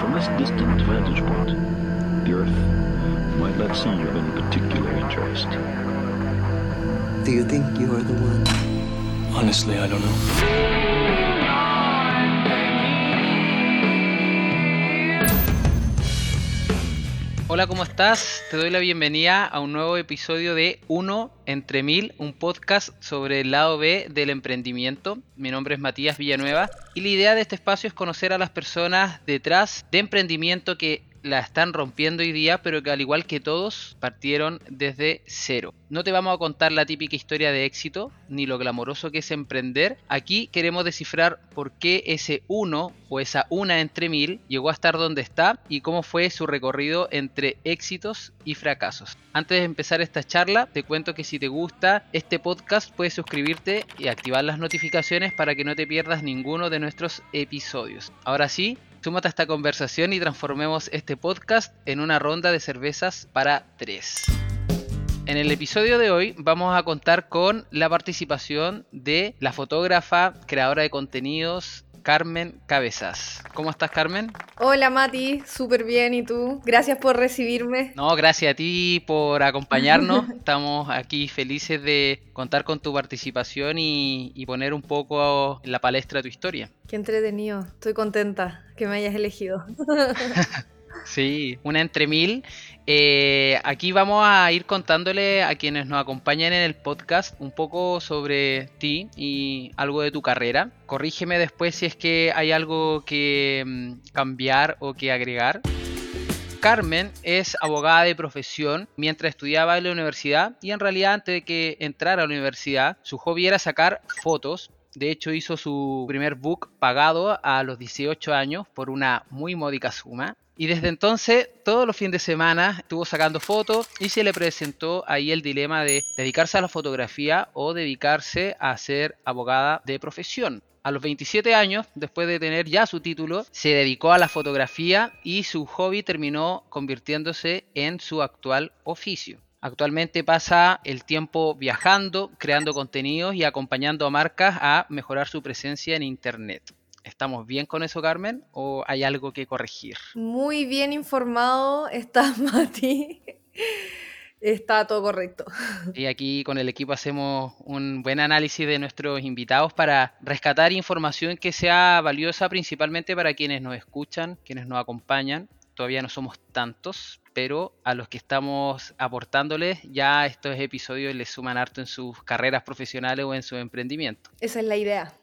From this distant vantage point, the Earth might not seem of any particular interest. Do you think you are the one? Honestly, I don't know. Hola, ¿cómo estás? Te doy la bienvenida a un nuevo episodio de Uno entre Mil, un podcast sobre el lado B del emprendimiento. Mi nombre es Matías Villanueva y la idea de este espacio es conocer a las personas detrás de emprendimiento que la están rompiendo hoy día, pero que al igual que todos partieron desde cero. No te vamos a contar la típica historia de éxito, ni lo glamoroso que es emprender. Aquí queremos descifrar por qué ese uno o esa una entre mil llegó a estar donde está y cómo fue su recorrido entre éxitos y fracasos. Antes de empezar esta charla, te cuento que si te gusta este podcast puedes suscribirte y activar las notificaciones para que no te pierdas ninguno de nuestros episodios. Ahora sí, Súmate a esta conversación y transformemos este podcast en una ronda de cervezas para tres. En el episodio de hoy vamos a contar con la participación de la fotógrafa, creadora de contenidos, Carmen Cabezas. ¿Cómo estás, Carmen? Hola, Mati, súper bien. ¿Y tú? Gracias por recibirme. No, gracias a ti por acompañarnos. Estamos aquí felices de contar con tu participación y, y poner un poco en la palestra tu historia. Qué entretenido. Estoy contenta que me hayas elegido. Sí, una entre mil. Eh, aquí vamos a ir contándole a quienes nos acompañan en el podcast un poco sobre ti y algo de tu carrera. Corrígeme después si es que hay algo que mm, cambiar o que agregar. Carmen es abogada de profesión mientras estudiaba en la universidad y en realidad antes de que entrara a la universidad su hobby era sacar fotos de hecho, hizo su primer book pagado a los 18 años por una muy módica suma. Y desde entonces, todos los fines de semana estuvo sacando fotos y se le presentó ahí el dilema de dedicarse a la fotografía o dedicarse a ser abogada de profesión. A los 27 años, después de tener ya su título, se dedicó a la fotografía y su hobby terminó convirtiéndose en su actual oficio. Actualmente pasa el tiempo viajando, creando contenidos y acompañando a marcas a mejorar su presencia en Internet. ¿Estamos bien con eso, Carmen? ¿O hay algo que corregir? Muy bien informado está Mati. Está todo correcto. Y aquí con el equipo hacemos un buen análisis de nuestros invitados para rescatar información que sea valiosa principalmente para quienes nos escuchan, quienes nos acompañan. Todavía no somos tantos, pero a los que estamos aportándoles ya estos episodios les suman harto en sus carreras profesionales o en su emprendimiento. Esa es la idea.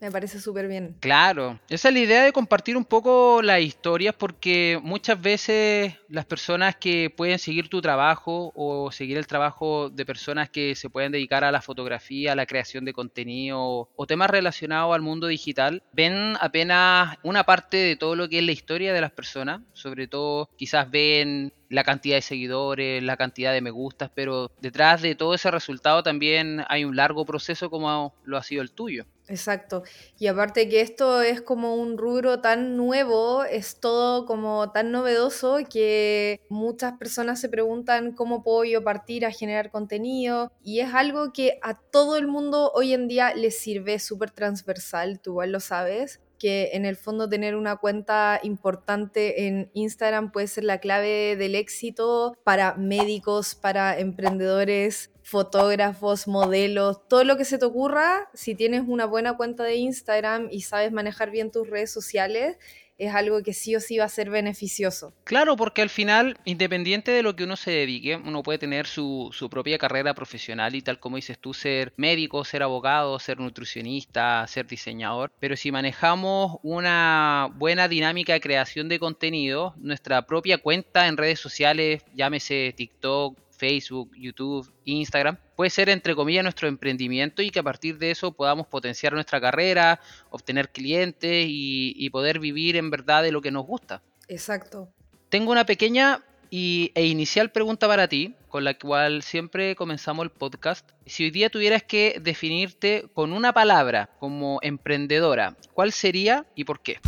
Me parece súper bien. Claro, esa es la idea de compartir un poco las historias porque muchas veces las personas que pueden seguir tu trabajo o seguir el trabajo de personas que se pueden dedicar a la fotografía, a la creación de contenido o temas relacionados al mundo digital, ven apenas una parte de todo lo que es la historia de las personas, sobre todo quizás ven la cantidad de seguidores, la cantidad de me gustas, pero detrás de todo ese resultado también hay un largo proceso como lo ha sido el tuyo. Exacto. Y aparte que esto es como un rubro tan nuevo, es todo como tan novedoso que muchas personas se preguntan cómo puedo yo partir a generar contenido y es algo que a todo el mundo hoy en día les sirve súper transversal, tú igual lo sabes que en el fondo tener una cuenta importante en Instagram puede ser la clave del éxito para médicos, para emprendedores, fotógrafos, modelos, todo lo que se te ocurra, si tienes una buena cuenta de Instagram y sabes manejar bien tus redes sociales, es algo que sí o sí va a ser beneficioso. Claro, porque al final, independiente de lo que uno se dedique, uno puede tener su, propia carrera profesional y tal como dices tú, ser médico, ser abogado, ser nutricionista, ser diseñador, pero si manejamos una buena dinámica de creación de contenido, nuestra propia cuenta en redes sociales, llámese TikTok, Facebook, YouTube, Instagram, puede ser entre comillas nuestro emprendimiento y que a partir de eso podamos potenciar nuestra carrera, obtener clientes y, y poder vivir en verdad de lo que nos gusta. Exacto. Tengo una pequeña y, e inicial pregunta para ti, con la cual siempre comenzamos el podcast. Si hoy día tuvieras que definirte con una palabra como emprendedora, ¿cuál sería y por qué?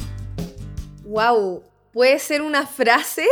Wow, ¿puede ser una frase?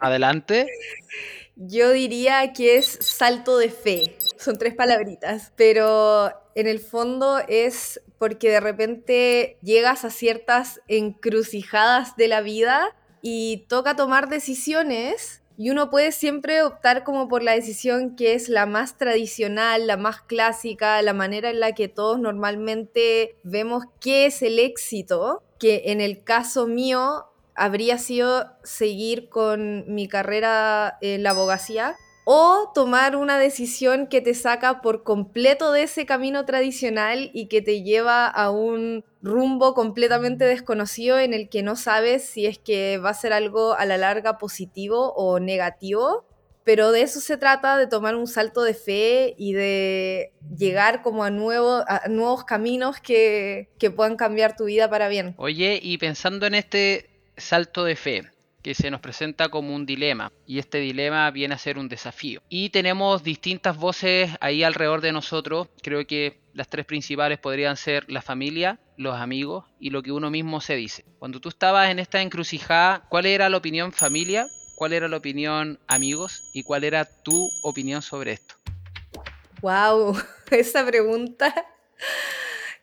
Adelante. Yo diría que es salto de fe. Son tres palabritas. Pero en el fondo es porque de repente llegas a ciertas encrucijadas de la vida y toca tomar decisiones y uno puede siempre optar como por la decisión que es la más tradicional, la más clásica, la manera en la que todos normalmente vemos qué es el éxito, que en el caso mío habría sido seguir con mi carrera en la abogacía o tomar una decisión que te saca por completo de ese camino tradicional y que te lleva a un rumbo completamente desconocido en el que no sabes si es que va a ser algo a la larga positivo o negativo. Pero de eso se trata, de tomar un salto de fe y de llegar como a, nuevo, a nuevos caminos que, que puedan cambiar tu vida para bien. Oye, y pensando en este salto de fe, que se nos presenta como un dilema y este dilema viene a ser un desafío. Y tenemos distintas voces ahí alrededor de nosotros, creo que las tres principales podrían ser la familia, los amigos y lo que uno mismo se dice. Cuando tú estabas en esta encrucijada, ¿cuál era la opinión familia? ¿Cuál era la opinión amigos? ¿Y cuál era tu opinión sobre esto? Wow, esa pregunta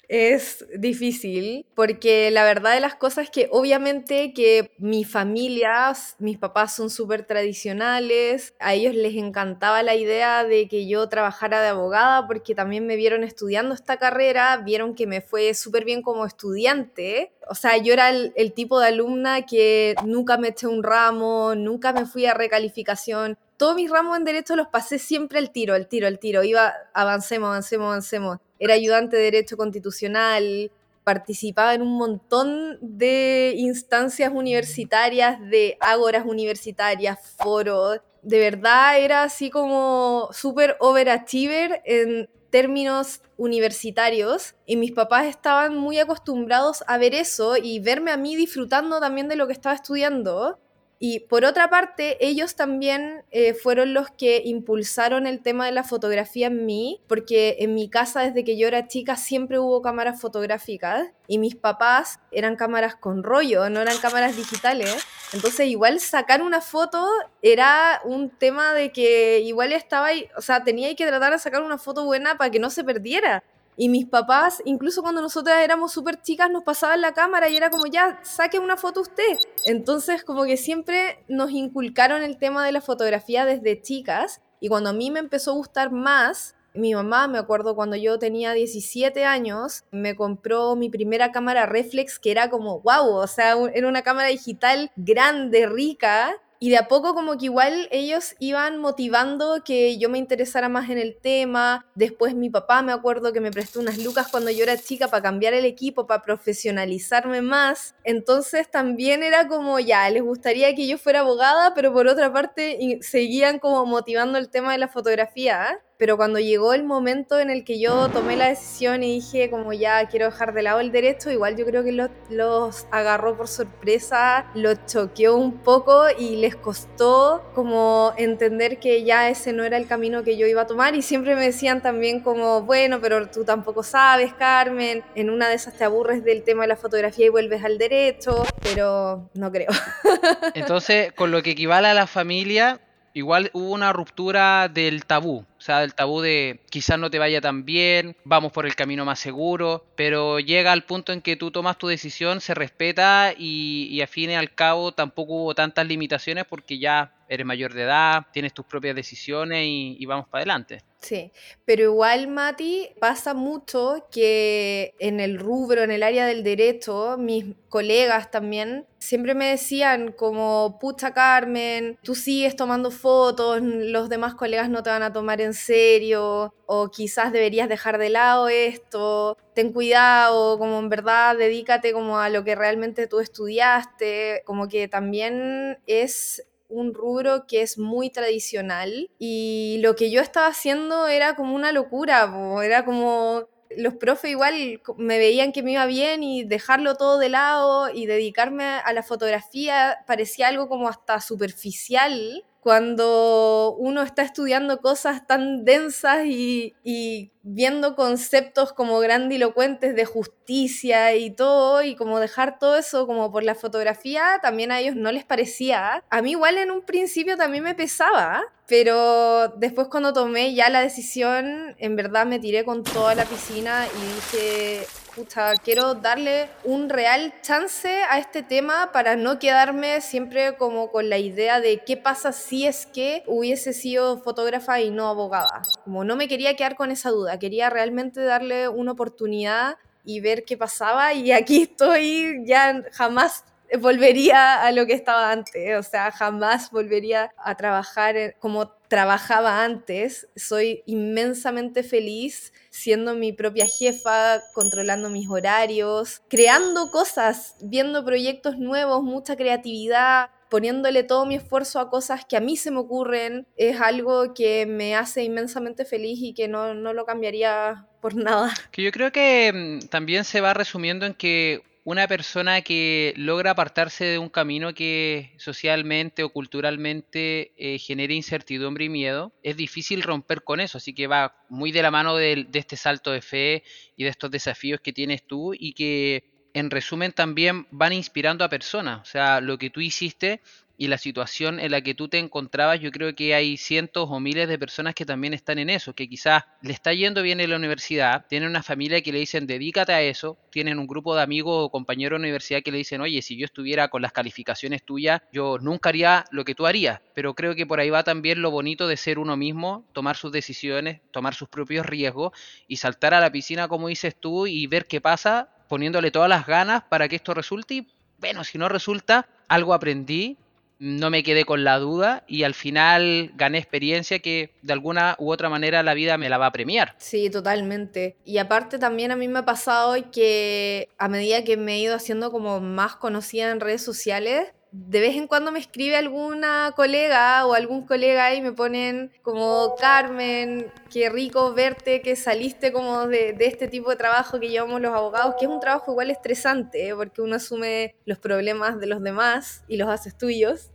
es difícil porque la verdad de las cosas es que obviamente que mi familia, mis papás son súper tradicionales, a ellos les encantaba la idea de que yo trabajara de abogada porque también me vieron estudiando esta carrera, vieron que me fue súper bien como estudiante. O sea, yo era el, el tipo de alumna que nunca me eché un ramo, nunca me fui a recalificación, todos mis ramos en derecho los pasé siempre al tiro, al tiro, al tiro. Iba, avancemos, avancemos, avancemos. Era ayudante de derecho constitucional, participaba en un montón de instancias universitarias, de ágoras universitarias, foros. De verdad era así como súper overachiever en términos universitarios y mis papás estaban muy acostumbrados a ver eso y verme a mí disfrutando también de lo que estaba estudiando y por otra parte, ellos también eh, fueron los que impulsaron el tema de la fotografía en mí, porque en mi casa desde que yo era chica siempre hubo cámaras fotográficas y mis papás eran cámaras con rollo, no eran cámaras digitales. Entonces igual sacar una foto era un tema de que igual estaba o sea, tenía que tratar de sacar una foto buena para que no se perdiera. Y mis papás, incluso cuando nosotras éramos súper chicas, nos pasaban la cámara y era como, ya, saque una foto usted. Entonces, como que siempre nos inculcaron el tema de la fotografía desde chicas. Y cuando a mí me empezó a gustar más, mi mamá, me acuerdo cuando yo tenía 17 años, me compró mi primera cámara reflex que era como, wow, o sea, era una cámara digital grande, rica, y de a poco como que igual ellos iban motivando que yo me interesara más en el tema. Después mi papá me acuerdo que me prestó unas lucas cuando yo era chica para cambiar el equipo, para profesionalizarme más. Entonces también era como ya, les gustaría que yo fuera abogada, pero por otra parte seguían como motivando el tema de la fotografía pero cuando llegó el momento en el que yo tomé la decisión y dije como ya quiero dejar de lado el derecho, igual yo creo que los, los agarró por sorpresa, los choqueó un poco y les costó como entender que ya ese no era el camino que yo iba a tomar y siempre me decían también como, bueno, pero tú tampoco sabes, Carmen, en una de esas te aburres del tema de la fotografía y vuelves al derecho, pero no creo. Entonces, con lo que equivale a la familia, igual hubo una ruptura del tabú, o sea, del tabú de quizás no te vaya tan bien, vamos por el camino más seguro, pero llega al punto en que tú tomas tu decisión, se respeta y, y fin y al cabo tampoco hubo tantas limitaciones porque ya eres mayor de edad, tienes tus propias decisiones y, vamos para adelante. Sí, pero igual, Mati, pasa mucho que en el rubro, en el área del derecho, mis colegas también siempre me decían como, pucha Carmen, tú sigues tomando fotos, los demás colegas no te van a tomar en serio, o quizás deberías dejar de lado esto, ten cuidado, como en verdad dedícate como a lo que realmente tú estudiaste, como que también es un rubro que es muy tradicional y lo que yo estaba haciendo era como una locura, era como los profes igual me veían que me iba bien y dejarlo todo de lado y dedicarme a la fotografía parecía algo como hasta superficial cuando uno está estudiando cosas tan densas y, viendo conceptos como grandilocuentes de justicia y todo, y como dejar todo eso como por la fotografía, también a ellos no les parecía. A mí igual en un principio también me pesaba, pero después cuando tomé ya la decisión, en verdad me tiré con toda la piscina y dije, quiero darle un real chance a este tema para no quedarme siempre como con la idea de qué pasa si es que hubiese sido fotógrafa y no abogada. Como no me quería quedar con esa duda, quería realmente darle una oportunidad y ver qué pasaba y aquí estoy, ya jamás volvería a lo que estaba antes, o sea, jamás volvería a trabajar como trabajaba antes. Soy inmensamente feliz siendo mi propia jefa, controlando mis horarios, creando cosas, viendo proyectos nuevos, mucha creatividad, poniéndole todo mi esfuerzo a cosas que a mí se me ocurren, es algo que me hace inmensamente feliz y que no, no lo cambiaría por nada. Que yo creo que mm, también se va resumiendo en que una persona que logra apartarse de un camino que socialmente o culturalmente eh, genere incertidumbre y miedo, es difícil romper con eso, así que va muy de la mano de, de este salto de fe y de estos desafíos que tienes tú y que en resumen también van inspirando a personas, o sea, lo que tú hiciste y la situación en la que tú te encontrabas, yo creo que hay cientos o miles de personas que también están en eso, que quizás le está yendo bien en la universidad, tienen una familia que le dicen dedícate a eso, tienen un grupo de amigos o compañeros de universidad que le dicen, oye, si yo estuviera con las calificaciones tuyas, yo nunca haría lo que tú harías, pero creo que por ahí va también lo bonito de ser uno mismo, tomar sus decisiones, tomar sus propios riesgos y saltar a la piscina como dices tú y ver qué pasa poniéndole todas las ganas para que esto resulte y bueno, si no resulta, algo aprendí no me quedé con la duda y al final gané experiencia que de alguna u otra manera la vida me la va a premiar. Sí, totalmente. Y aparte también a mí me ha pasado que a medida que me he ido haciendo como más conocida en redes sociales, de vez en cuando me escribe alguna colega o algún colega y me ponen como, Carmen, qué rico verte que saliste como de, este tipo de trabajo que llevamos los abogados, que es un trabajo igual estresante, porque uno asume los problemas de los demás y los haces tuyos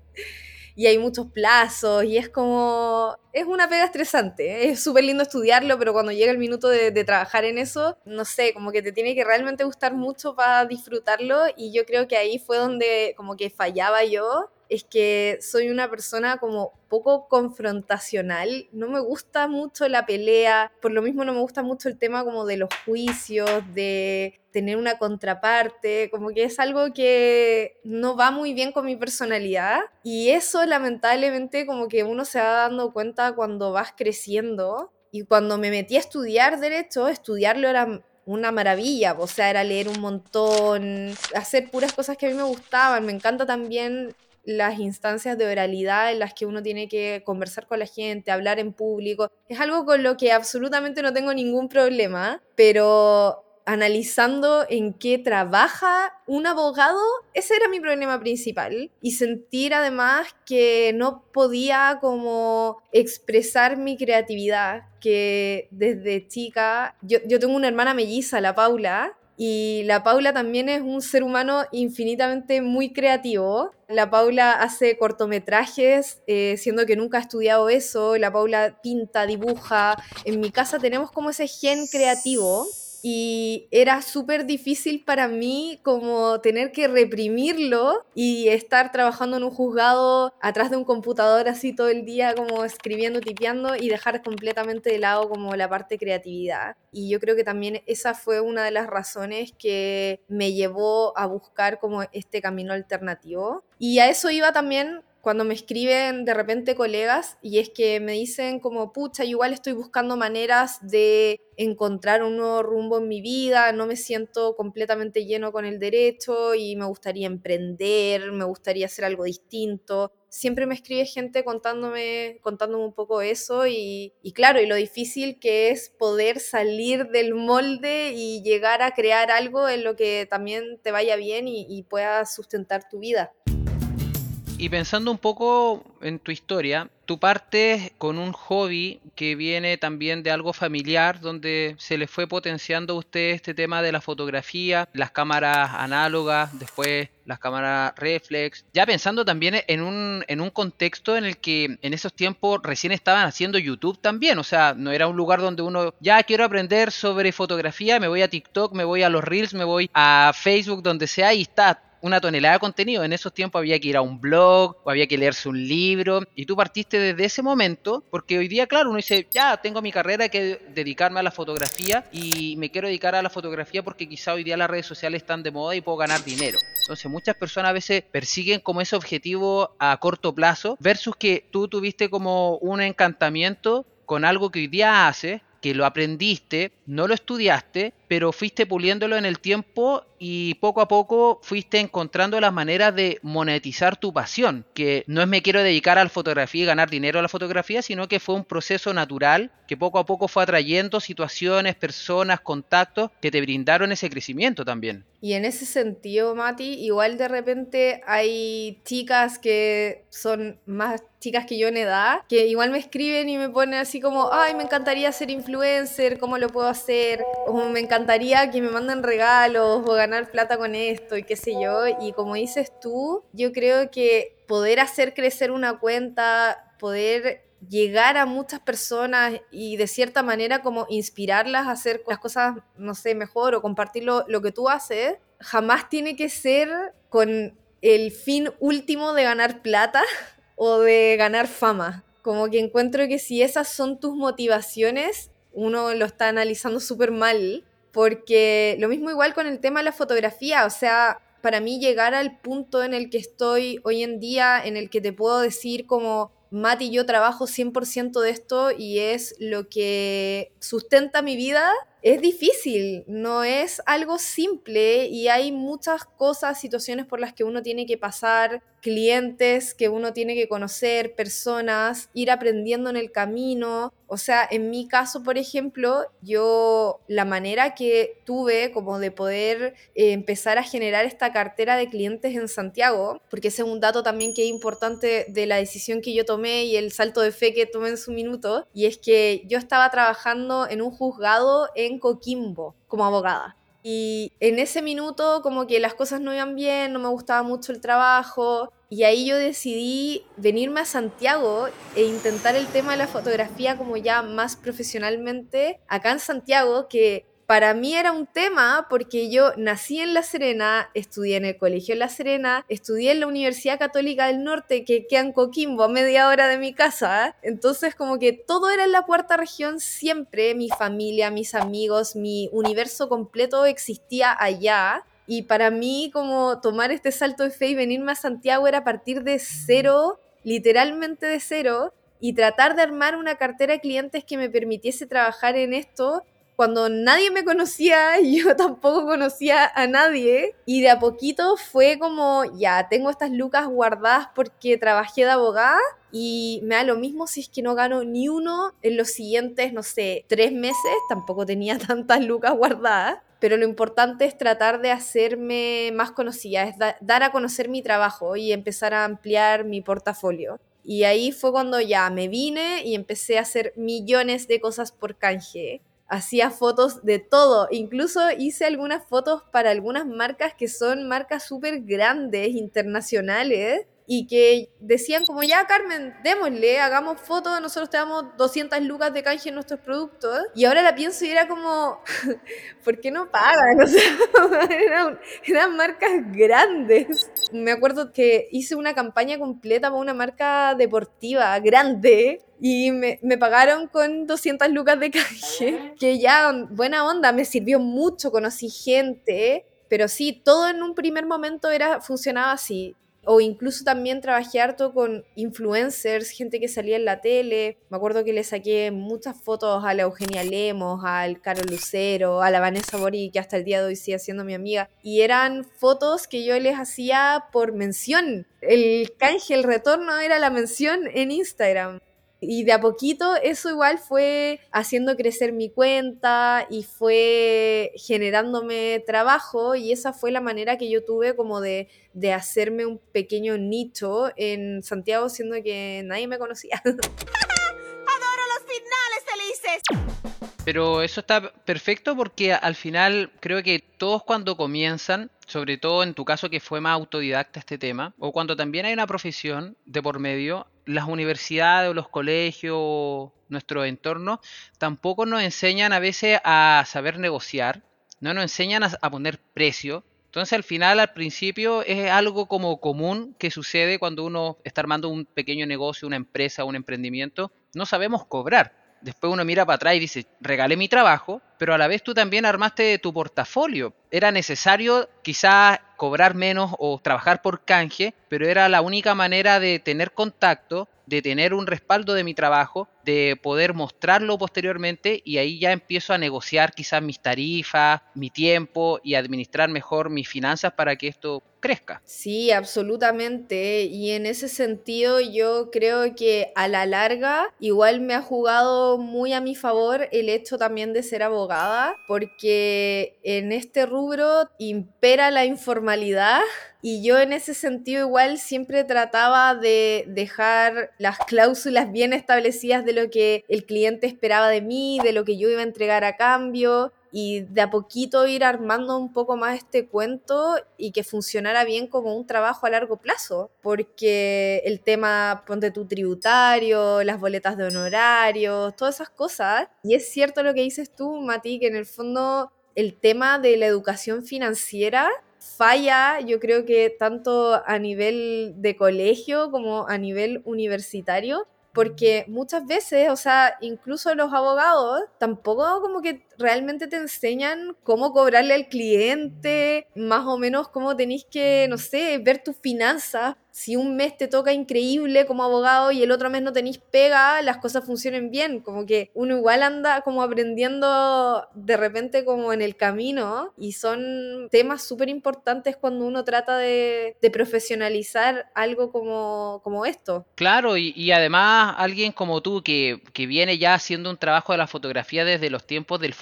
y hay muchos plazos y es como, es una pega estresante, ¿eh? es súper lindo estudiarlo, pero cuando llega el minuto de, de, trabajar en eso, no sé, como que te tiene que realmente gustar mucho para disfrutarlo y yo creo que ahí fue donde como que fallaba yo es que soy una persona como poco confrontacional, no me gusta mucho la pelea, por lo mismo no me gusta mucho el tema como de los juicios, de tener una contraparte, como que es algo que no va muy bien con mi personalidad y eso lamentablemente como que uno se va dando cuenta cuando vas creciendo y cuando me metí a estudiar derecho, estudiarlo era una maravilla, o sea, era leer un montón, hacer puras cosas que a mí me gustaban, me encanta también las instancias de oralidad en las que uno tiene que conversar con la gente, hablar en público. Es algo con lo que absolutamente no tengo ningún problema, pero analizando en qué trabaja un abogado, ese era mi problema principal. Y sentir además que no podía como expresar mi creatividad, que desde chica, yo, yo tengo una hermana melliza, la Paula, y la Paula también es un ser humano infinitamente muy creativo. La Paula hace cortometrajes, eh, siendo que nunca ha estudiado eso. La Paula pinta, dibuja. En mi casa tenemos como ese gen creativo y era súper difícil para mí como tener que reprimirlo y estar trabajando en un juzgado atrás de un computador así todo el día como escribiendo, tipeando y dejar completamente de lado como la parte creatividad. Y yo creo que también esa fue una de las razones que me llevó a buscar como este camino alternativo. Y a eso iba también cuando me escriben de repente colegas y es que me dicen como, pucha, igual estoy buscando maneras de encontrar un nuevo rumbo en mi vida, no me siento completamente lleno con el derecho y me gustaría emprender, me gustaría hacer algo distinto. Siempre me escribe gente contándome, contándome un poco eso y, y claro, y lo difícil que es poder salir del molde y llegar a crear algo en lo que también te vaya bien y, y puedas sustentar tu vida. Y pensando un poco en tu historia, tú partes con un hobby que viene también de algo familiar, donde se le fue potenciando a usted este tema de la fotografía, las cámaras análogas, después las cámaras reflex, ya pensando también en un, en un contexto en el que en esos tiempos recién estaban haciendo YouTube también, o sea, no era un lugar donde uno ya quiero aprender sobre fotografía, me voy a TikTok, me voy a los Reels, me voy a Facebook, donde sea y está una tonelada de contenido. En esos tiempos había que ir a un blog o había que leerse un libro y tú partiste desde ese momento porque hoy día, claro, uno dice, ya tengo mi carrera, que dedicarme a la fotografía y me quiero dedicar a la fotografía porque quizá hoy día las redes sociales están de moda y puedo ganar dinero. Entonces muchas personas a veces persiguen como ese objetivo a corto plazo versus que tú tuviste como un encantamiento con algo que hoy día haces que lo aprendiste, no lo estudiaste, pero fuiste puliéndolo en el tiempo y poco a poco fuiste encontrando las maneras de monetizar tu pasión, que no es me quiero dedicar a la fotografía y ganar dinero a la fotografía, sino que fue un proceso natural que poco a poco fue atrayendo situaciones, personas, contactos que te brindaron ese crecimiento también. Y en ese sentido, Mati, igual de repente hay chicas que son más chicas que yo en edad, que igual me escriben y me ponen así como, ay, me encantaría ser influencer, ¿cómo lo puedo hacer? O me encantaría que me manden regalos o ganar plata con esto y qué sé yo. Y como dices tú, yo creo que poder hacer crecer una cuenta, poder llegar a muchas personas y de cierta manera como inspirarlas a hacer las cosas, no sé, mejor o compartir lo, lo que tú haces, jamás tiene que ser con el fin último de ganar plata o de ganar fama. Como que encuentro que si esas son tus motivaciones, uno lo está analizando súper mal, porque lo mismo igual con el tema de la fotografía, o sea, para mí llegar al punto en el que estoy hoy en día, en el que te puedo decir como Mati, yo trabajo 100% de esto y es lo que sustenta mi vida es difícil, no es algo simple y hay muchas cosas, situaciones por las que uno tiene que pasar, clientes que uno tiene que conocer, personas, ir aprendiendo en el camino. O sea, en mi caso, por ejemplo, yo la manera que tuve como de poder eh, empezar a generar esta cartera de clientes en Santiago, porque ese es un dato también que es importante de la decisión que yo tomé y el salto de fe que tomé en su minuto, y es que yo estaba trabajando en un juzgado en Coquimbo como abogada. Y en ese minuto como que las cosas no iban bien, no me gustaba mucho el trabajo y ahí yo decidí venirme a Santiago e intentar el tema de la fotografía como ya más profesionalmente acá en Santiago, que para mí era un tema porque yo nací en La Serena, estudié en el Colegio La Serena, estudié en la Universidad Católica del Norte, que queda en Coquimbo, a media hora de mi casa. Entonces, como que todo era en la cuarta región siempre, mi familia, mis amigos, mi universo completo existía allá. Y para mí, como tomar este salto de fe y venirme a Santiago era partir de cero, literalmente de cero, y tratar de armar una cartera de clientes que me permitiese trabajar en esto cuando nadie me conocía, yo tampoco conocía a nadie y de a poquito fue como, ya, tengo estas lucas guardadas porque trabajé de abogada y me da lo mismo si es que no gano ni uno en los siguientes, no sé, tres meses, tampoco tenía tantas lucas guardadas. Pero lo importante es tratar de hacerme más conocida, es dar a conocer mi trabajo y empezar a ampliar mi portafolio. Y ahí fue cuando ya me vine y empecé a hacer millones de cosas por canje hacía fotos de todo. Incluso hice algunas fotos para algunas marcas que son marcas súper grandes, internacionales, y que decían como, ya Carmen, démosle, hagamos fotos, nosotros te damos 200 lucas de canje en nuestros productos. Y ahora la pienso y era como, ¿por qué no pagan? O sea, eran, eran, marcas grandes. Me acuerdo que hice una campaña completa para una marca deportiva grande y me, me, pagaron con 200 lucas de canje, que ya buena onda, me sirvió mucho, conocí gente, pero sí, todo en un primer momento era, funcionaba así o incluso también trabajé harto con influencers, gente que salía en la tele. Me acuerdo que le saqué muchas fotos a la Eugenia Lemos, al Caro Lucero, a la Vanessa Bori, que hasta el día de hoy sigue siendo mi amiga. Y eran fotos que yo les hacía por mención. El canje, el retorno era la mención en Instagram. Y de a poquito eso igual fue haciendo crecer mi cuenta y fue generándome trabajo y esa fue la manera que yo tuve como de, de hacerme un pequeño nicho en Santiago siendo que nadie me conocía. Adoro los finales felices. Pero eso está perfecto porque al final creo que todos cuando comienzan, sobre todo en tu caso que fue más autodidacta este tema, o cuando también hay una profesión de por medio, las universidades o los colegios, nuestro entorno, tampoco nos enseñan a veces a saber negociar, no nos enseñan a, poner precio, Entonces al final, al principio, es algo como común que sucede cuando uno está armando un pequeño negocio, una empresa, un emprendimiento. No sabemos cobrar. Después uno mira para atrás y dice, regalé mi trabajo, pero a la vez tú también armaste tu portafolio. Era necesario quizás cobrar menos o trabajar por canje, pero era la única manera de tener contacto, de tener un respaldo de mi trabajo, de poder mostrarlo posteriormente y ahí ya empiezo a negociar quizás mis tarifas, mi tiempo y administrar mejor mis finanzas para que esto crezca. Sí, absolutamente. Y en ese sentido yo creo que a la larga igual me ha jugado muy a mi favor el hecho también de ser abogada, porque en este rubro impera la informalidad y yo en ese sentido igual siempre trataba de dejar las cláusulas bien establecidas de lo que el cliente esperaba de mí, de lo que yo iba a entregar a cambio y de a poquito ir armando un poco más este cuento y que funcionara bien como un trabajo a largo plazo, porque el tema, ponte tu tributario, las boletas de honorarios, todas esas cosas, y es cierto lo que dices tú, Mati, que en el fondo el tema de la educación financiera falla, yo creo que tanto a nivel de colegio como a nivel universitario, porque muchas veces, o sea, incluso los abogados tampoco como que realmente te enseñan cómo cobrarle al cliente, más o menos cómo tenéis que, no sé, ver tus finanzas. Si un mes te toca increíble como abogado y el otro mes no tenéis pega, las cosas funcionen bien. Como que uno igual anda como aprendiendo de repente como en el camino y son temas súper importantes cuando uno trata de, de, profesionalizar algo como, como esto. Claro, y, y además alguien como tú que, que viene ya haciendo un trabajo de la fotografía desde los tiempos del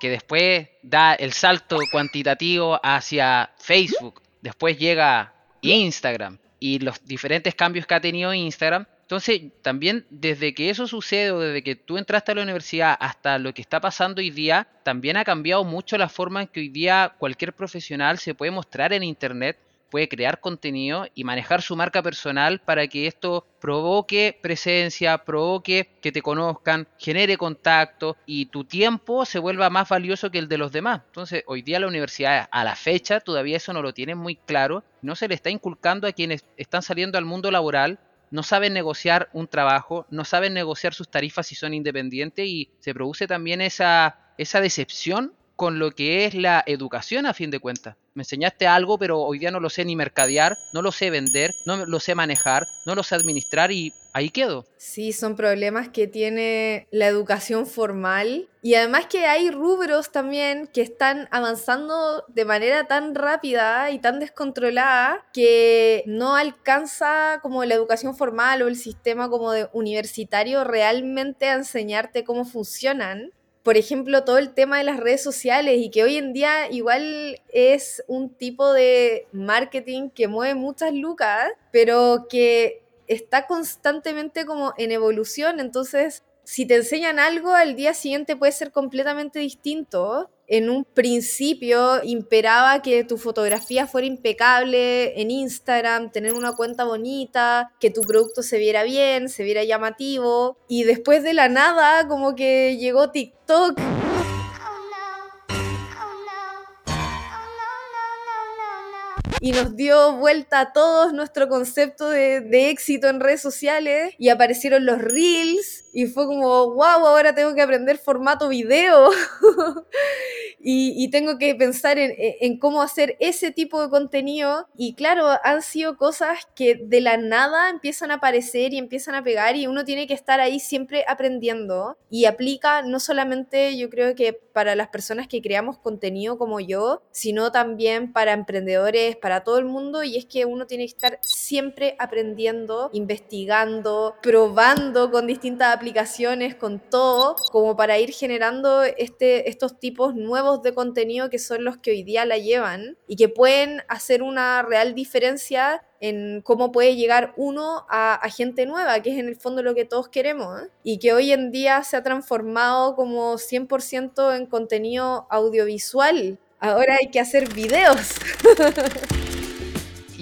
Que después da el salto cuantitativo hacia Facebook, después llega Instagram y los diferentes cambios que ha tenido Instagram. Entonces, también desde que eso sucede, o desde que tú entraste a la universidad hasta lo que está pasando hoy día, también ha cambiado mucho la forma en que hoy día cualquier profesional se puede mostrar en Internet puede crear contenido y manejar su marca personal para que esto provoque presencia, provoque que te conozcan, genere contacto y tu tiempo se vuelva más valioso que el de los demás. Entonces, hoy día la universidad a la fecha todavía eso no lo tienen muy claro, no se le está inculcando a quienes están saliendo al mundo laboral no saben negociar un trabajo, no saben negociar sus tarifas si son independientes y se produce también esa, esa decepción con lo que es la educación a fin de cuentas. Me enseñaste algo, pero hoy día no lo sé ni mercadear, no lo sé vender, no lo sé manejar, no lo sé administrar y ahí quedo. Sí, son problemas que tiene la educación formal y además que hay rubros también que están avanzando de manera tan rápida y tan descontrolada que no alcanza como la educación formal o el sistema como de universitario realmente a enseñarte cómo funcionan por ejemplo, todo el tema de las redes sociales y que hoy en día igual es un tipo de marketing que mueve muchas lucas, pero que está constantemente como en evolución, entonces si te enseñan algo, al día siguiente puede ser completamente distinto. En un principio imperaba que tu fotografía fuera impecable en Instagram, tener una cuenta bonita, que tu producto se viera bien, se viera llamativo. Y después de la nada, como que llegó TikTok. y nos dio vuelta a todos nuestro concepto de, de, éxito en redes sociales y aparecieron los reels y fue como, wow, ahora tengo que aprender formato video y, y, tengo que pensar en, en, cómo hacer ese tipo de contenido. Y claro, han sido cosas que de la nada empiezan a aparecer y empiezan a pegar y uno tiene que estar ahí siempre aprendiendo. Y aplica no solamente yo creo que para las personas que creamos contenido como yo, sino también para emprendedores, para todo el mundo. Y es que uno tiene que estar siempre aprendiendo, investigando, probando con distintas aplicaciones, con todo, como para ir generando este, estos tipos nuevos de contenido que son los que hoy día la llevan y que pueden hacer una real diferencia en cómo puede llegar uno a, a, gente nueva, que es en el fondo lo que todos queremos, ¿eh? y que hoy en día se ha transformado como 100% en contenido audiovisual. Ahora hay que hacer videos.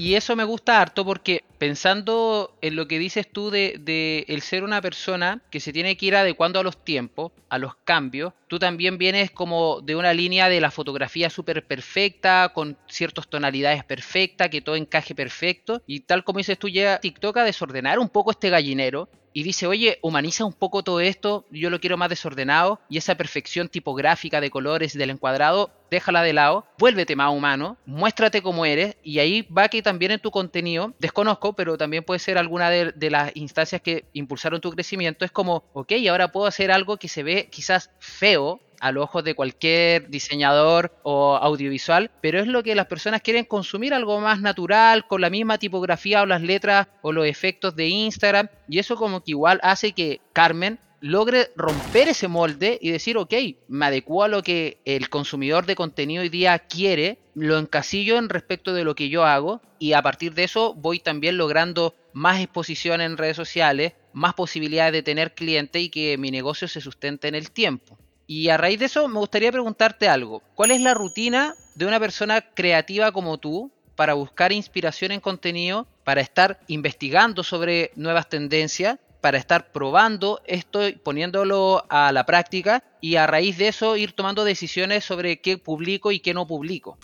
Y eso me gusta harto porque pensando en lo que dices tú de, de, el ser una persona que se tiene que ir adecuando a los tiempos, a los cambios, tú también vienes como de una línea de la fotografía súper perfecta, con ciertas tonalidades perfectas, que todo encaje perfecto. Y tal como dices tú, llega TikTok a desordenar un poco este gallinero y dice, oye, humaniza un poco todo esto, yo lo quiero más desordenado y esa perfección tipográfica de colores del encuadrado, déjala de lado, vuélvete más humano, muéstrate como eres y ahí va que también en tu contenido, desconozco, pero también puede ser alguna de, de las instancias que impulsaron tu crecimiento, es como, ok, ahora puedo hacer algo que se ve quizás feo, a los ojos de cualquier diseñador o audiovisual, pero es lo que las personas quieren consumir, algo más natural, con la misma tipografía o las letras o los efectos de Instagram, y eso como que igual hace que Carmen logre romper ese molde y decir, ok, me adecuo a lo que el consumidor de contenido hoy día quiere, lo encasillo en respecto de lo que yo hago y a partir de eso voy también logrando más exposición en redes sociales, más posibilidades de tener clientes y que mi negocio se sustente en el tiempo. Y a raíz de eso me gustaría preguntarte algo. ¿Cuál es la rutina de una persona creativa como tú para buscar inspiración en contenido, para estar investigando sobre nuevas tendencias, para estar probando esto, poniéndolo a la práctica y a raíz de eso ir tomando decisiones sobre qué publico y qué no publico?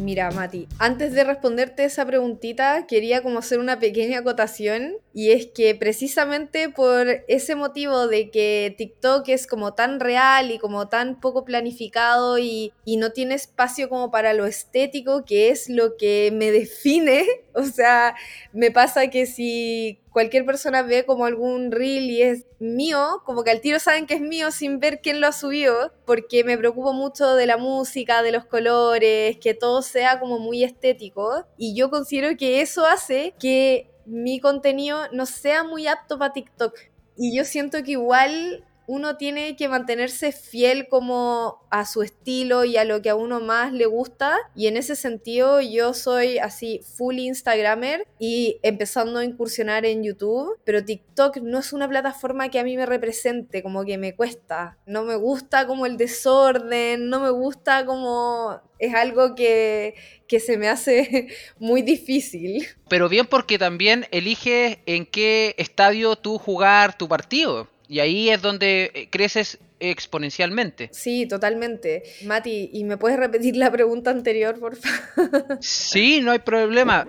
Mira, Mati, antes de responderte esa preguntita, quería como hacer una pequeña acotación y es que precisamente por ese motivo de que TikTok es como tan real y como tan poco planificado y, y no tiene espacio como para lo estético, que es lo que me define, o sea, me pasa que si cualquier persona ve como algún reel y es mío, como que al tiro saben que es mío sin ver quién lo ha subido, porque me preocupo mucho de la música, de los colores, que todo sea como muy estético. Y yo considero que eso hace que mi contenido no sea muy apto para TikTok. Y yo siento que igual uno tiene que mantenerse fiel como a su estilo y a lo que a uno más le gusta. Y en ese sentido yo soy así full Instagramer y empezando a incursionar en YouTube. Pero TikTok no es una plataforma que a mí me represente, como que me cuesta. No me gusta como el desorden, no me gusta como... Es algo que, que se me hace muy difícil. Pero bien porque también eliges en qué estadio tú jugar tu partido. Y ahí es donde eh, creces exponencialmente. Sí, totalmente. Mati, ¿y me puedes repetir la pregunta anterior, por favor? Sí, no hay problema.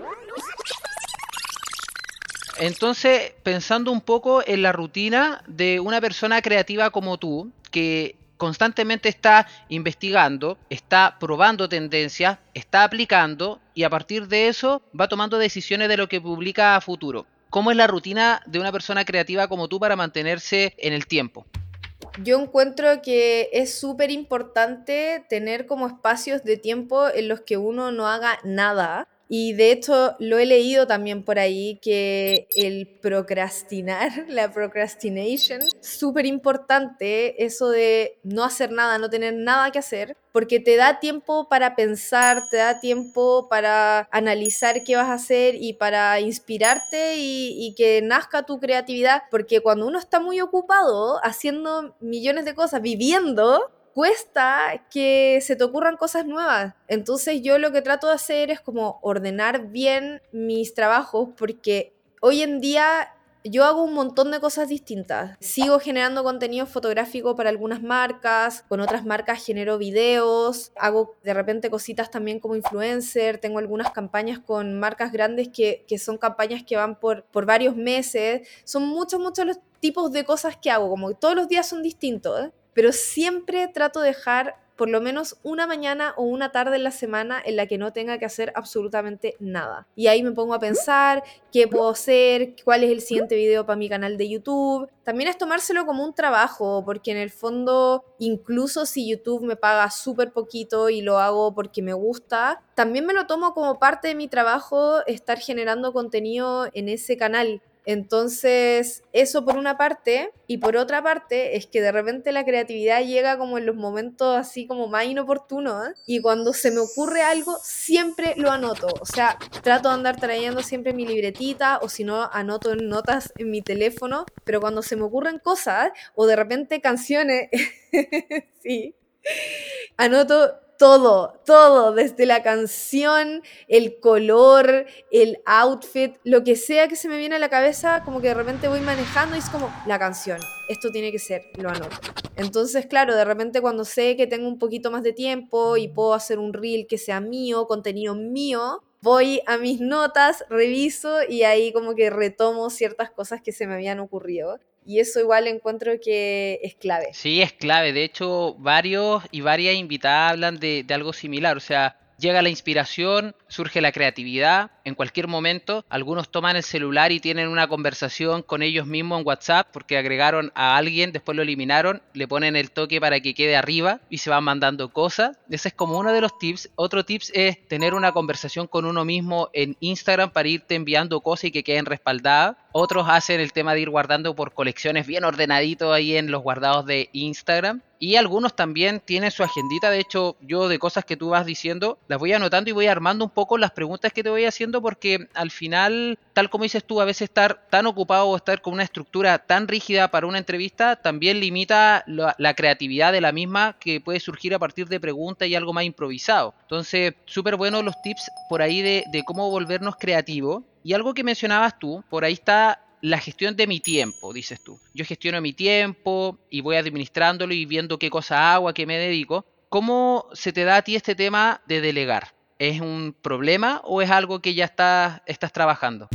Entonces, pensando un poco en la rutina de una persona creativa como tú, que constantemente está investigando, está probando tendencias, está aplicando y a partir de eso va tomando decisiones de lo que publica a futuro. ¿Cómo es la rutina de una persona creativa como tú para mantenerse en el tiempo? Yo encuentro que es súper importante tener como espacios de tiempo en los que uno no haga nada. Y de hecho lo he leído también por ahí que el procrastinar, la procrastination, súper importante, eso de no hacer nada, no tener nada que hacer, porque te da tiempo para pensar, te da tiempo para analizar qué vas a hacer y para inspirarte y, y, que nazca tu creatividad, porque cuando uno está muy ocupado haciendo millones de cosas, viviendo, cuesta que se te ocurran cosas nuevas. Entonces yo lo que trato de hacer es como ordenar bien mis trabajos porque hoy en día yo hago un montón de cosas distintas. Sigo generando contenido fotográfico para algunas marcas, con otras marcas genero videos, hago de repente cositas también como influencer, tengo algunas campañas con marcas grandes que, que son campañas que van por, por varios meses. Son muchos, muchos los tipos de cosas que hago, como todos los días son distintos, ¿eh? Pero siempre trato de dejar por lo menos una mañana o una tarde en la semana en la que no tenga que hacer absolutamente nada. Y ahí me pongo a pensar qué puedo hacer, cuál es el siguiente video para mi canal de YouTube. También es tomárselo como un trabajo, porque en el fondo, incluso si YouTube me paga súper poquito y lo hago porque me gusta, también me lo tomo como parte de mi trabajo estar generando contenido en ese canal. Entonces, eso por una parte, y por otra parte es que de repente la creatividad llega como en los momentos así como más inoportunos, ¿eh? y cuando se me ocurre algo, siempre lo anoto. O sea, trato de andar trayendo siempre mi libretita, o si no, anoto en notas en mi teléfono, pero cuando se me ocurren cosas, o de repente canciones, sí, anoto todo, todo, desde la canción, el color, el outfit, lo que sea que se me viene a la cabeza, como que de repente voy manejando y es como la canción, esto tiene que ser, lo anoto. Entonces, claro, de repente cuando sé que tengo un poquito más de tiempo y puedo hacer un reel que sea mío, contenido mío, voy a mis notas, reviso y ahí como que retomo ciertas cosas que se me habían ocurrido. Y eso igual encuentro que es clave. Sí, es clave. De hecho, varios y varias invitadas hablan de, de algo similar. O sea, llega la inspiración, surge la creatividad, en cualquier momento. Algunos toman el celular y tienen una conversación con ellos mismos en WhatsApp porque agregaron a alguien, después lo eliminaron, le ponen el toque para que quede arriba y se van mandando cosas. Ese es como uno de los tips. Otro tips es tener una conversación con uno mismo en Instagram para irte enviando cosas y que queden respaldadas. Otros hacen el tema de ir guardando por colecciones bien ordenadito ahí en los guardados de Instagram. Y algunos también tienen su agendita. De hecho, yo de cosas que tú vas diciendo, las voy anotando y voy armando un poco las preguntas que te voy haciendo porque al final, tal como dices tú, a veces estar tan ocupado o estar con una estructura tan rígida para una entrevista también limita la, creatividad de la misma que puede surgir a partir de preguntas y algo más improvisado. Entonces, súper buenos los tips por ahí de, de cómo volvernos creativos. Y algo que mencionabas tú, por ahí está la gestión de mi tiempo, dices tú. Yo gestiono mi tiempo y voy administrándolo y viendo qué cosa hago, a qué me dedico. ¿Cómo se te da a ti este tema de delegar? ¿Es un problema o es algo que ya estás, estás trabajando?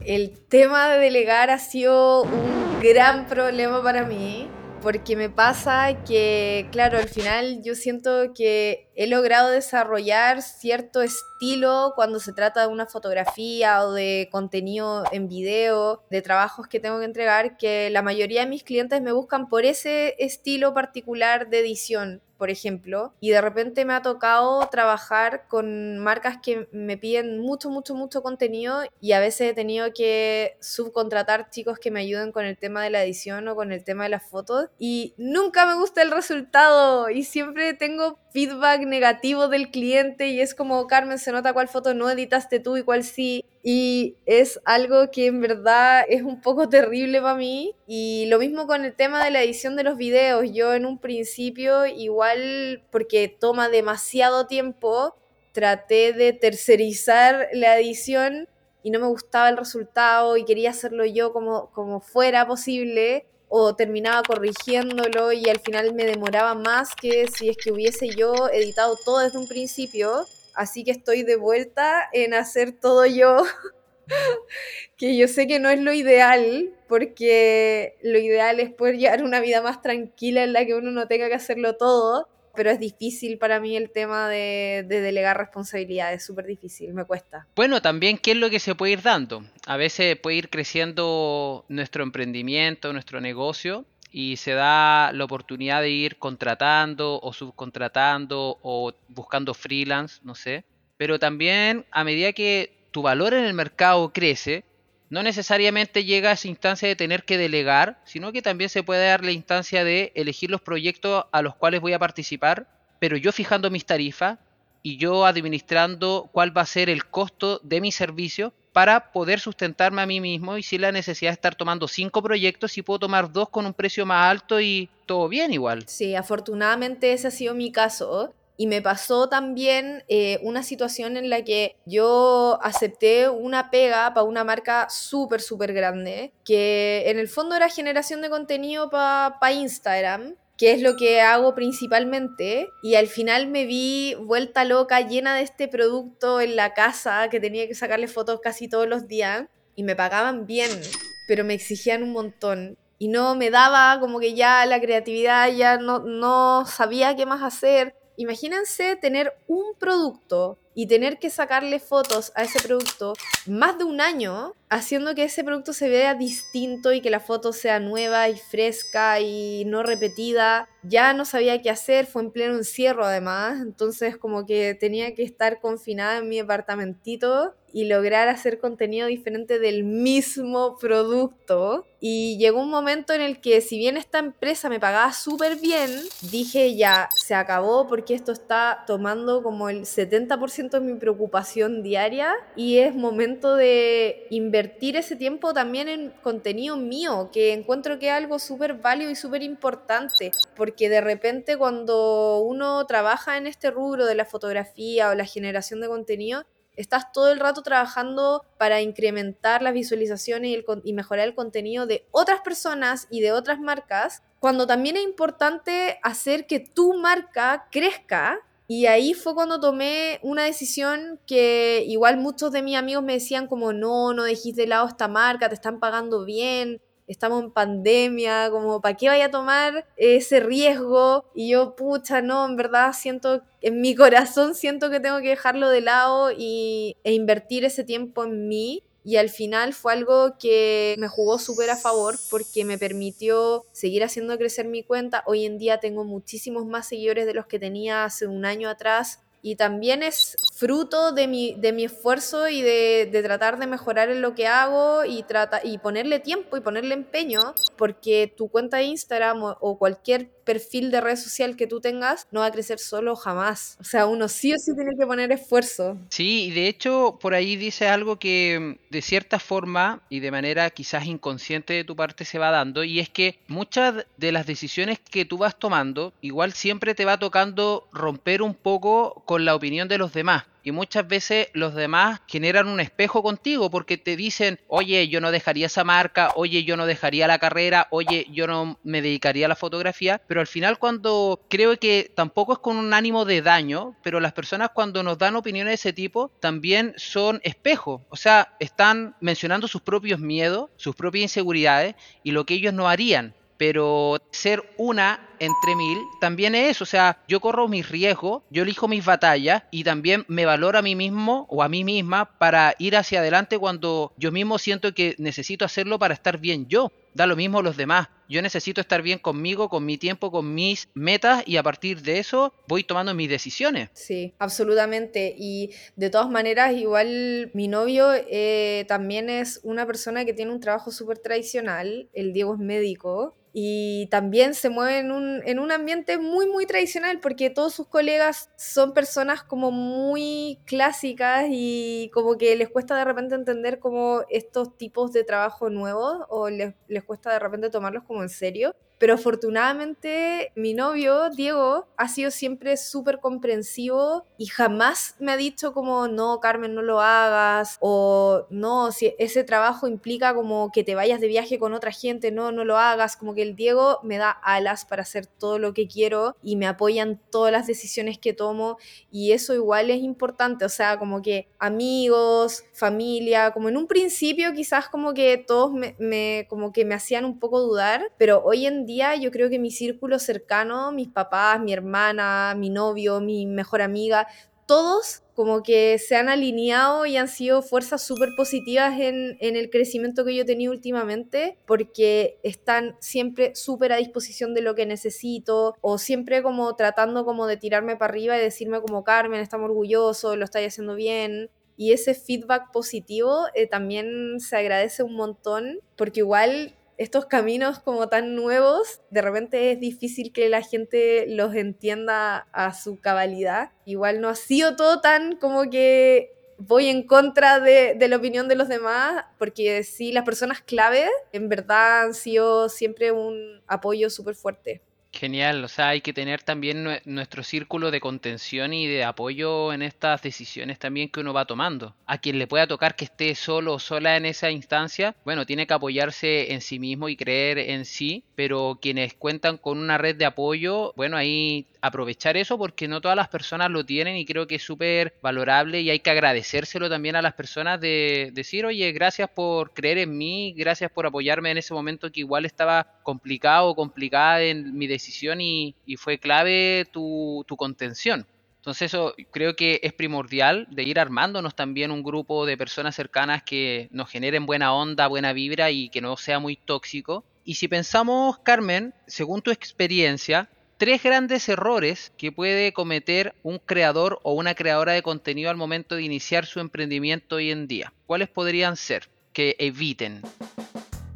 El tema de delegar ha sido un gran problema para mí porque me pasa que, claro, al final yo siento que he logrado desarrollar cierto estilo cuando se trata de una fotografía o de contenido en video, de trabajos que tengo que entregar, que la mayoría de mis clientes me buscan por ese estilo particular de edición por ejemplo, y de repente me ha tocado trabajar con marcas que me piden mucho, mucho, mucho contenido y a veces he tenido que subcontratar chicos que me ayuden con el tema de la edición o con el tema de las fotos y nunca me gusta el resultado y siempre tengo feedback negativo del cliente y es como, Carmen, se nota cuál foto no editaste tú y cuál sí. Y es algo que en verdad es un poco terrible para mí. Y lo mismo con el tema de la edición de los videos. Yo en un principio, igual porque toma demasiado tiempo, traté de tercerizar la edición y no me gustaba el resultado y quería hacerlo yo como, como fuera posible o terminaba corrigiéndolo y al final me demoraba más que si es que hubiese yo editado todo desde un principio. Así que estoy de vuelta en hacer todo yo, que yo sé que no es lo ideal, porque lo ideal es poder llevar una vida más tranquila en la que uno no tenga que hacerlo todo, pero es difícil para mí el tema de, de delegar responsabilidades, es súper difícil, me cuesta. Bueno, también qué es lo que se puede ir dando. A veces puede ir creciendo nuestro emprendimiento, nuestro negocio, y se da la oportunidad de ir contratando o subcontratando o buscando freelance, no sé. Pero también a medida que tu valor en el mercado crece, no necesariamente llega a esa instancia de tener que delegar, sino que también se puede dar la instancia de elegir los proyectos a los cuales voy a participar, pero yo fijando mis tarifas y yo administrando cuál va a ser el costo de mi servicio para poder sustentarme a mí mismo y sin la necesidad de estar tomando cinco proyectos y puedo tomar dos con un precio más alto y todo bien igual. Sí, afortunadamente ese ha sido mi caso. Y me pasó también eh, una situación en la que yo acepté una pega para una marca súper, súper grande, que en el fondo era generación de contenido para pa Instagram, que es lo que hago principalmente, y al final me vi vuelta loca, llena de este producto en la casa, que tenía que sacarle fotos casi todos los días, y me pagaban bien, pero me exigían un montón. Y no me daba como que ya la creatividad, ya no, no sabía qué más hacer. Imagínense tener un producto y tener que sacarle fotos a ese producto más de un año, haciendo que ese producto se vea distinto y que la foto sea nueva y fresca y no repetida. Ya no sabía qué hacer, fue en pleno encierro además, entonces como que tenía que estar confinada en mi departamentito y lograr hacer contenido diferente del mismo producto. Y llegó un momento en el que si bien esta empresa me pagaba súper bien, dije ya, se acabó porque esto está tomando como el 70% de mi preocupación diaria y es momento de invertir ese tiempo también en contenido mío, que encuentro que es algo súper válido y súper importante, porque de repente cuando uno trabaja en este rubro de la fotografía o la generación de contenido, estás todo el rato trabajando para incrementar las visualizaciones y, mejorar el contenido de otras personas y de otras marcas, cuando también es importante hacer que tu marca crezca. Y ahí fue cuando tomé una decisión que igual muchos de mis amigos me decían como, no, no dejes de lado esta marca, te están pagando bien, estamos en pandemia, como, ¿para qué vaya a tomar ese riesgo? Y yo, pucha, no, en verdad siento, en mi corazón siento que tengo que dejarlo de lado y, e invertir ese tiempo en mí. Y al final fue algo que me jugó súper a favor porque me permitió seguir haciendo crecer mi cuenta. Hoy en día tengo muchísimos más seguidores de los que tenía hace un año atrás y también es fruto de mi, de mi esfuerzo y de, de, tratar de mejorar en lo que hago y, trata, y ponerle tiempo y ponerle empeño, porque tu cuenta de Instagram o, cualquier perfil de red social que tú tengas no va a crecer solo jamás. O sea, uno sí o sí tiene que poner esfuerzo. Sí, y de hecho por ahí dice algo que de cierta forma y de manera quizás inconsciente de tu parte se va dando, y es que muchas de las decisiones que tú vas tomando, igual siempre te va tocando romper un poco con la opinión de los demás. Y muchas veces los demás generan un espejo contigo porque te dicen, oye, yo no dejaría esa marca, oye, yo no dejaría la carrera, oye, yo no me dedicaría a la fotografía. Pero al final cuando creo que tampoco es con un ánimo de daño, pero las personas cuando nos dan opiniones de ese tipo también son espejos. O sea, están mencionando sus propios miedos, sus propias inseguridades y lo que ellos no harían pero ser una entre mil también es eso, o sea, yo corro mis riesgos, yo elijo mis batallas y también me valoro a mí mismo o a mí misma para ir hacia adelante cuando yo mismo siento que necesito hacerlo para estar bien yo. Da lo mismo los demás. Yo necesito estar bien conmigo, con mi tiempo, con mis metas y a partir de eso voy tomando mis decisiones. Sí, absolutamente. Y de todas maneras, igual mi novio eh, también es una persona que tiene un trabajo súper tradicional. El Diego es médico y también se mueve en un, en un, ambiente muy, muy tradicional porque todos sus colegas son personas como muy clásicas y como que les cuesta de repente entender como estos tipos de trabajo nuevos o les, les cuesta de repente tomarlos como en serio. Pero afortunadamente mi novio, Diego, ha sido siempre súper comprensivo y jamás me ha dicho como, no, Carmen, no lo hagas, o no, si ese trabajo implica como que te vayas de viaje con otra gente, no, no lo hagas, como que el Diego me da alas para hacer todo lo que quiero y me apoyan todas las decisiones que tomo y eso igual es importante, o sea, como que amigos, familia, como en un principio quizás como que todos me, como que me hacían un poco dudar, pero hoy día yo creo que mi círculo cercano, mis papás, mi hermana, mi novio, mi mejor amiga, todos como que se han alineado y han sido fuerzas súper positivas en, en, el crecimiento que yo he tenido últimamente, porque están siempre súper a disposición de lo que necesito, o siempre como tratando como de tirarme para arriba y decirme como Carmen, estamos orgullosos, lo estáis haciendo bien. Y ese feedback positivo eh, también se agradece un montón, porque igual estos caminos como tan nuevos, de repente es difícil que la gente los entienda a su cabalidad. Igual no ha sido todo tan como que voy en contra de, de la opinión de los demás, porque sí, las personas clave en verdad han sido siempre un apoyo súper fuerte. Genial, o sea, hay que tener también nuestro círculo de contención y de apoyo en estas decisiones también que uno va tomando. A quien le pueda tocar que esté solo o sola en esa instancia, bueno, tiene que apoyarse en sí mismo y creer en sí, pero quienes cuentan con una red de apoyo, bueno, ahí aprovechar eso porque no todas las personas lo tienen y creo que es súper valorable y hay que agradecérselo también a las personas de decir, oye, gracias por creer en mí, gracias por apoyarme en ese momento que igual estaba complicado o complicada en mi decisión y, fue clave tu, tu contención. Entonces eso creo que es primordial de ir armándonos también un grupo de personas cercanas que nos generen buena onda, buena vibra y que no sea muy tóxico. Y si pensamos, Carmen, según tu experiencia, tres grandes errores que puede cometer un creador o una creadora de contenido al momento de iniciar su emprendimiento hoy en día. ¿Cuáles podrían ser que eviten?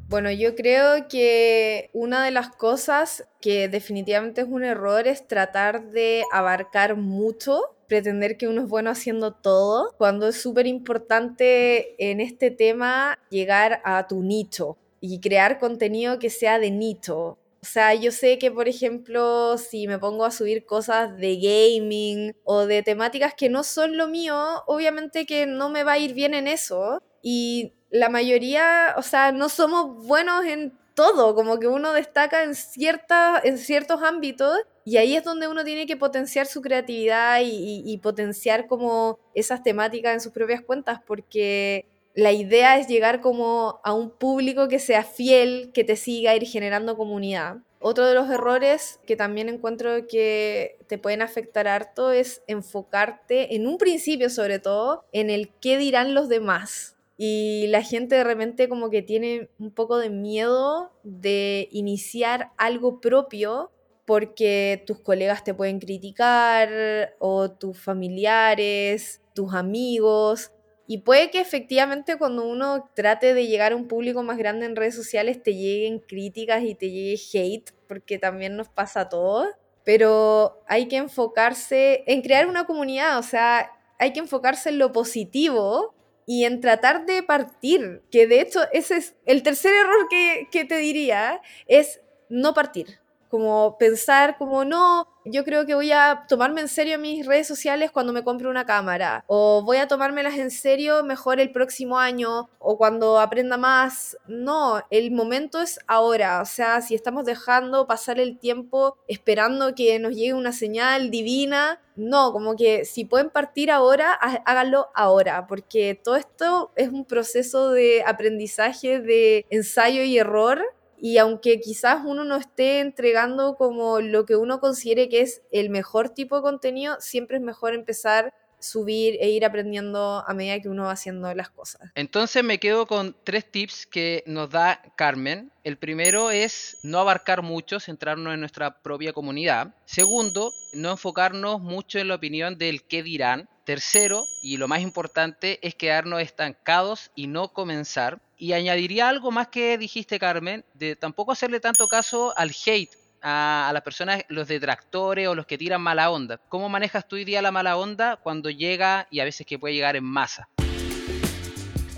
Bueno, yo creo que una de las cosas que definitivamente es un error es tratar de abarcar mucho, pretender que uno es bueno haciendo todo, cuando es súper importante en este tema llegar a tu nicho y crear contenido que sea de nicho. O sea, yo sé que, por ejemplo, si me pongo a subir cosas de gaming o de temáticas que no son lo mío, obviamente que no me va a ir bien en eso. Y la mayoría, o sea, no somos buenos en todo, como que uno destaca en, cierta, en ciertos ámbitos y ahí es donde uno tiene que potenciar su creatividad y, y potenciar como esas temáticas en sus propias cuentas, porque la idea es llegar como a un público que sea fiel, que te siga, ir generando comunidad. Otro de los errores que también encuentro que te pueden afectar harto es enfocarte, en un principio sobre todo, en el qué dirán los demás. Y la gente de repente como que tiene un poco de miedo de iniciar algo propio porque tus colegas te pueden criticar o tus familiares, tus amigos. Y puede que efectivamente cuando uno trate de llegar a un público más grande en redes sociales te lleguen críticas y te llegue hate, porque también nos pasa a todos. Pero hay que enfocarse en crear una comunidad, o sea, hay que enfocarse en lo positivo y en tratar de partir, que de hecho ese es el tercer error que, que te diría, es no partir como pensar como no, yo creo que voy a tomarme en serio mis redes sociales cuando me compre una cámara o voy a tomármelas en serio mejor el próximo año o cuando aprenda más. No, el momento es ahora, o sea, si estamos dejando pasar el tiempo esperando que nos llegue una señal divina, no, como que si pueden partir ahora, háganlo ahora, porque todo esto es un proceso de aprendizaje, de ensayo y error y aunque quizás uno no esté entregando como lo que uno considere que es el mejor tipo de contenido, siempre es mejor empezar subir e ir aprendiendo a medida que uno va haciendo las cosas. Entonces me quedo con tres tips que nos da Carmen. El primero es no abarcar mucho, centrarnos en nuestra propia comunidad. Segundo, no enfocarnos mucho en la opinión del qué dirán. Tercero, y lo más importante, es quedarnos estancados y no comenzar. Y añadiría algo más que dijiste, Carmen, de tampoco hacerle tanto caso al hate, a, las personas, los detractores o los que tiran mala onda. ¿Cómo manejas tú hoy día la mala onda cuando llega y a veces que puede llegar en masa?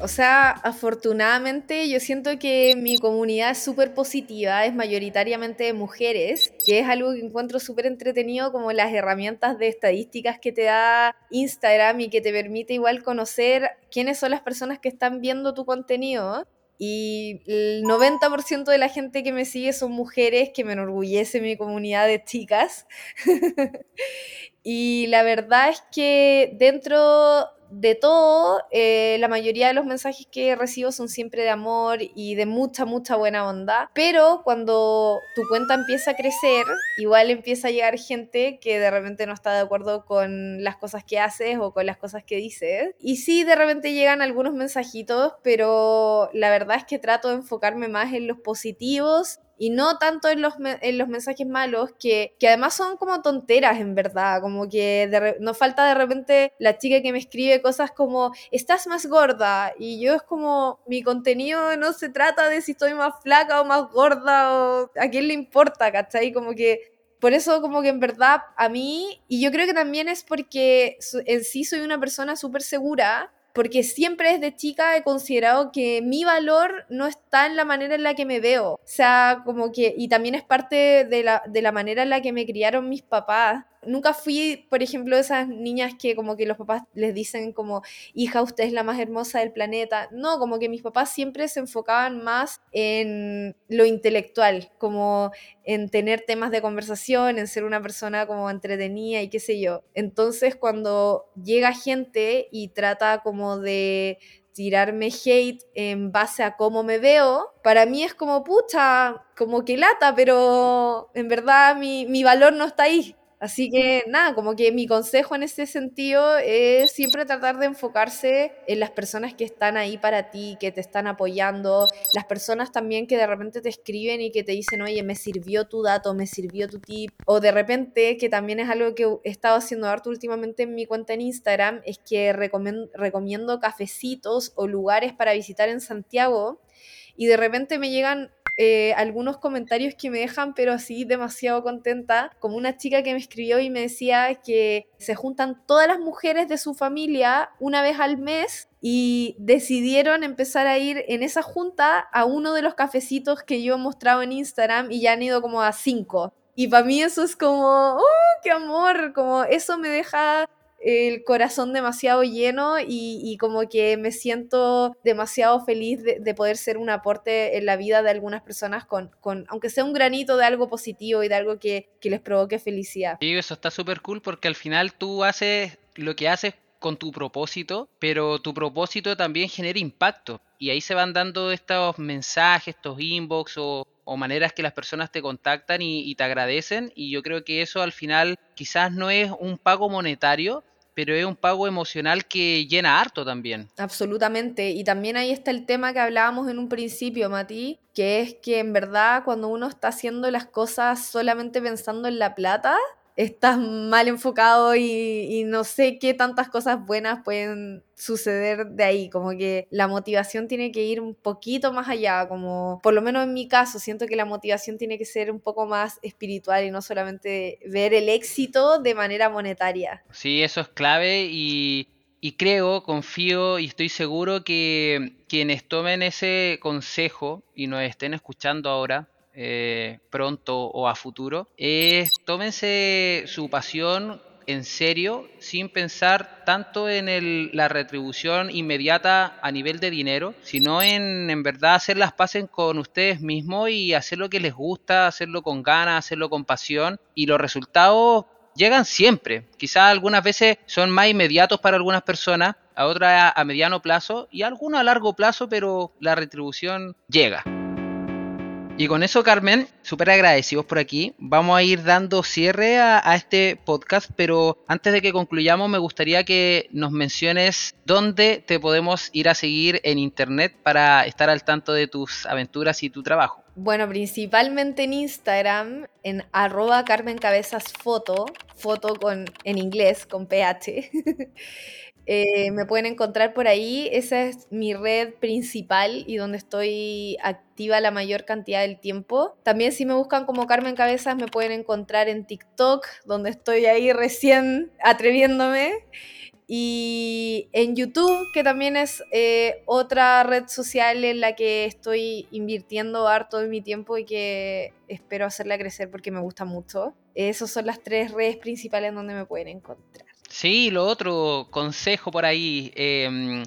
O sea, afortunadamente yo siento que mi comunidad es súper positiva, es mayoritariamente de mujeres, que es algo que encuentro súper entretenido como las herramientas de estadísticas que te da Instagram y que te permite igual conocer quiénes son las personas que están viendo tu contenido. Y el 90% de la gente que me sigue son mujeres, que me enorgullece mi comunidad de chicas. y la verdad es que dentro de todo, eh, la mayoría de los mensajes que recibo son siempre de amor y de mucha, mucha buena onda. Pero cuando tu cuenta empieza a crecer, igual empieza a llegar gente que de repente no está de acuerdo con las cosas que haces o con las cosas que dices. Y sí, de repente llegan algunos mensajitos, pero la verdad es que trato de enfocarme más en los positivos y no tanto en los, en los mensajes malos, que, que, además son como tonteras en verdad, como que de no falta de repente la chica que me escribe cosas como, estás más gorda, y yo es como, mi contenido no se trata de si estoy más flaca o más gorda, o a quién le importa, ¿cachai? Como que... Por eso como que en verdad a mí, y yo creo que también es porque en sí soy una persona súper segura, porque siempre desde chica he considerado que mi valor no está en la manera en la que me veo. O sea, como que, y también es parte de la, de la manera en la que me criaron mis papás nunca fui, por ejemplo, esas niñas que como que los papás les dicen como, hija, usted es la más hermosa del planeta. No, como que mis papás siempre se enfocaban más en lo intelectual, como en tener temas de conversación, en ser una persona como entretenida y qué sé yo. Entonces cuando llega gente y trata como de tirarme hate en base a cómo me veo, para mí es como pucha, como que lata, pero en verdad mi, mi valor no está ahí. Así que nada, como que mi consejo en ese sentido es siempre tratar de enfocarse en las personas que están ahí para ti, que te están apoyando, las personas también que de repente te escriben y que te dicen, oye, me sirvió tu dato, me sirvió tu tip, o de repente, que también es algo que he estado haciendo harto últimamente en mi cuenta en Instagram, es que recomiendo, recomiendo cafecitos o lugares para visitar en Santiago y de repente me llegan eh, algunos comentarios que me dejan, pero así demasiado contenta, como una chica que me escribió y me decía que se juntan todas las mujeres de su familia una vez al mes y decidieron empezar a ir en esa junta a uno de los cafecitos que yo he mostrado en Instagram y ya han ido como a cinco. Y para mí eso es como, ¡oh, qué amor! Como eso me deja el corazón demasiado lleno y, como que me siento demasiado feliz de, poder ser un aporte en la vida de algunas personas con, con aunque sea un granito de algo positivo y de algo que, que les provoque felicidad. Sí, eso está súper cool porque al final tú haces lo que haces con tu propósito, pero tu propósito también genera impacto. Y ahí se van dando estos mensajes, estos inbox o, maneras que las personas te contactan y, y, te agradecen. Y yo creo que eso al final quizás no es un pago monetario, pero es un pago emocional que llena harto también. Absolutamente. Y también ahí está el tema que hablábamos en un principio, Mati, que es que en verdad cuando uno está haciendo las cosas solamente pensando en la plata, estás mal enfocado y, no sé qué tantas cosas buenas pueden suceder de ahí, como que la motivación tiene que ir un poquito más allá, como por lo menos en mi caso, siento que la motivación tiene que ser un poco más espiritual y no solamente ver el éxito de manera monetaria. Sí, eso es clave y, y creo, confío y estoy seguro que quienes tomen ese consejo y nos estén escuchando ahora, eh, pronto o a futuro, es tómense su pasión en serio sin pensar tanto en el, la retribución inmediata a nivel de dinero, sino en en verdad hacer las paces con ustedes mismos y hacer lo que les gusta, hacerlo con ganas, hacerlo con pasión y los resultados llegan siempre. Quizás algunas veces son más inmediatos para algunas personas, a otras a mediano plazo y algunas a largo plazo, pero la retribución llega. Y con eso, Carmen, súper agradecidos por aquí. Vamos a ir dando cierre a, a, este podcast, pero antes de que concluyamos, me gustaría que nos menciones dónde te podemos ir a seguir en internet para estar al tanto de tus aventuras y tu trabajo. Bueno, principalmente en Instagram, en arroba Carmen Foto, foto con, en inglés, con PH. Eh, me pueden encontrar por ahí. Esa es mi red principal y donde estoy activa la mayor cantidad del tiempo. También si me buscan como Carmen Cabezas me pueden encontrar en TikTok, donde estoy ahí recién atreviéndome. Y en YouTube, que también es eh, otra red social en la que estoy invirtiendo harto de mi tiempo y que espero hacerla crecer porque me gusta mucho. Esas son las tres redes principales donde me pueden encontrar. Sí, lo otro, consejo por ahí. Eh,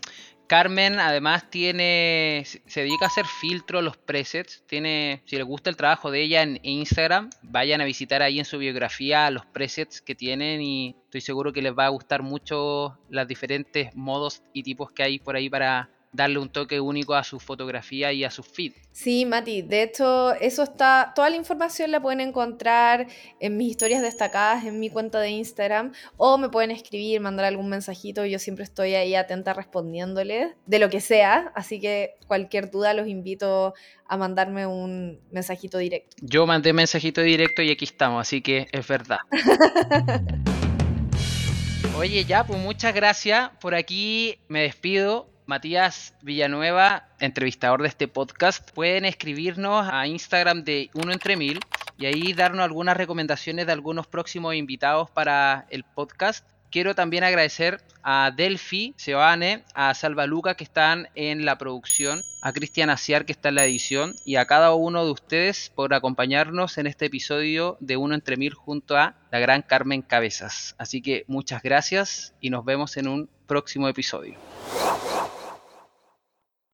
Carmen además tiene, se dedica a hacer filtro los presets. Tiene, si les gusta el trabajo de ella en Instagram, vayan a visitar ahí en su biografía los presets que tienen y estoy seguro que les va a gustar mucho los diferentes modos y tipos que hay por ahí para darle un toque único a su fotografía y a su feed. Sí, Mati, de hecho, eso está, toda la información la pueden encontrar en mis historias destacadas en mi cuenta de Instagram o me pueden escribir, mandar algún mensajito, yo siempre estoy ahí atenta respondiéndoles de lo que sea, así que cualquier duda los invito a mandarme un mensajito directo. Yo mandé mensajito directo y aquí estamos, así que es verdad. Oye, ya, pues muchas gracias. Por aquí me despido. Matías Villanueva, entrevistador de este podcast, pueden escribirnos a Instagram de Uno Entre Mil y ahí darnos algunas recomendaciones de algunos próximos invitados para el podcast. Quiero también agradecer a Delphi, Seoane, a Salva Luca que están en la producción, a Cristian Aciar que está en la edición y a cada uno de ustedes por acompañarnos en este episodio de Uno Entre Mil junto a la gran Carmen Cabezas. Así que muchas gracias y nos vemos en un próximo episodio.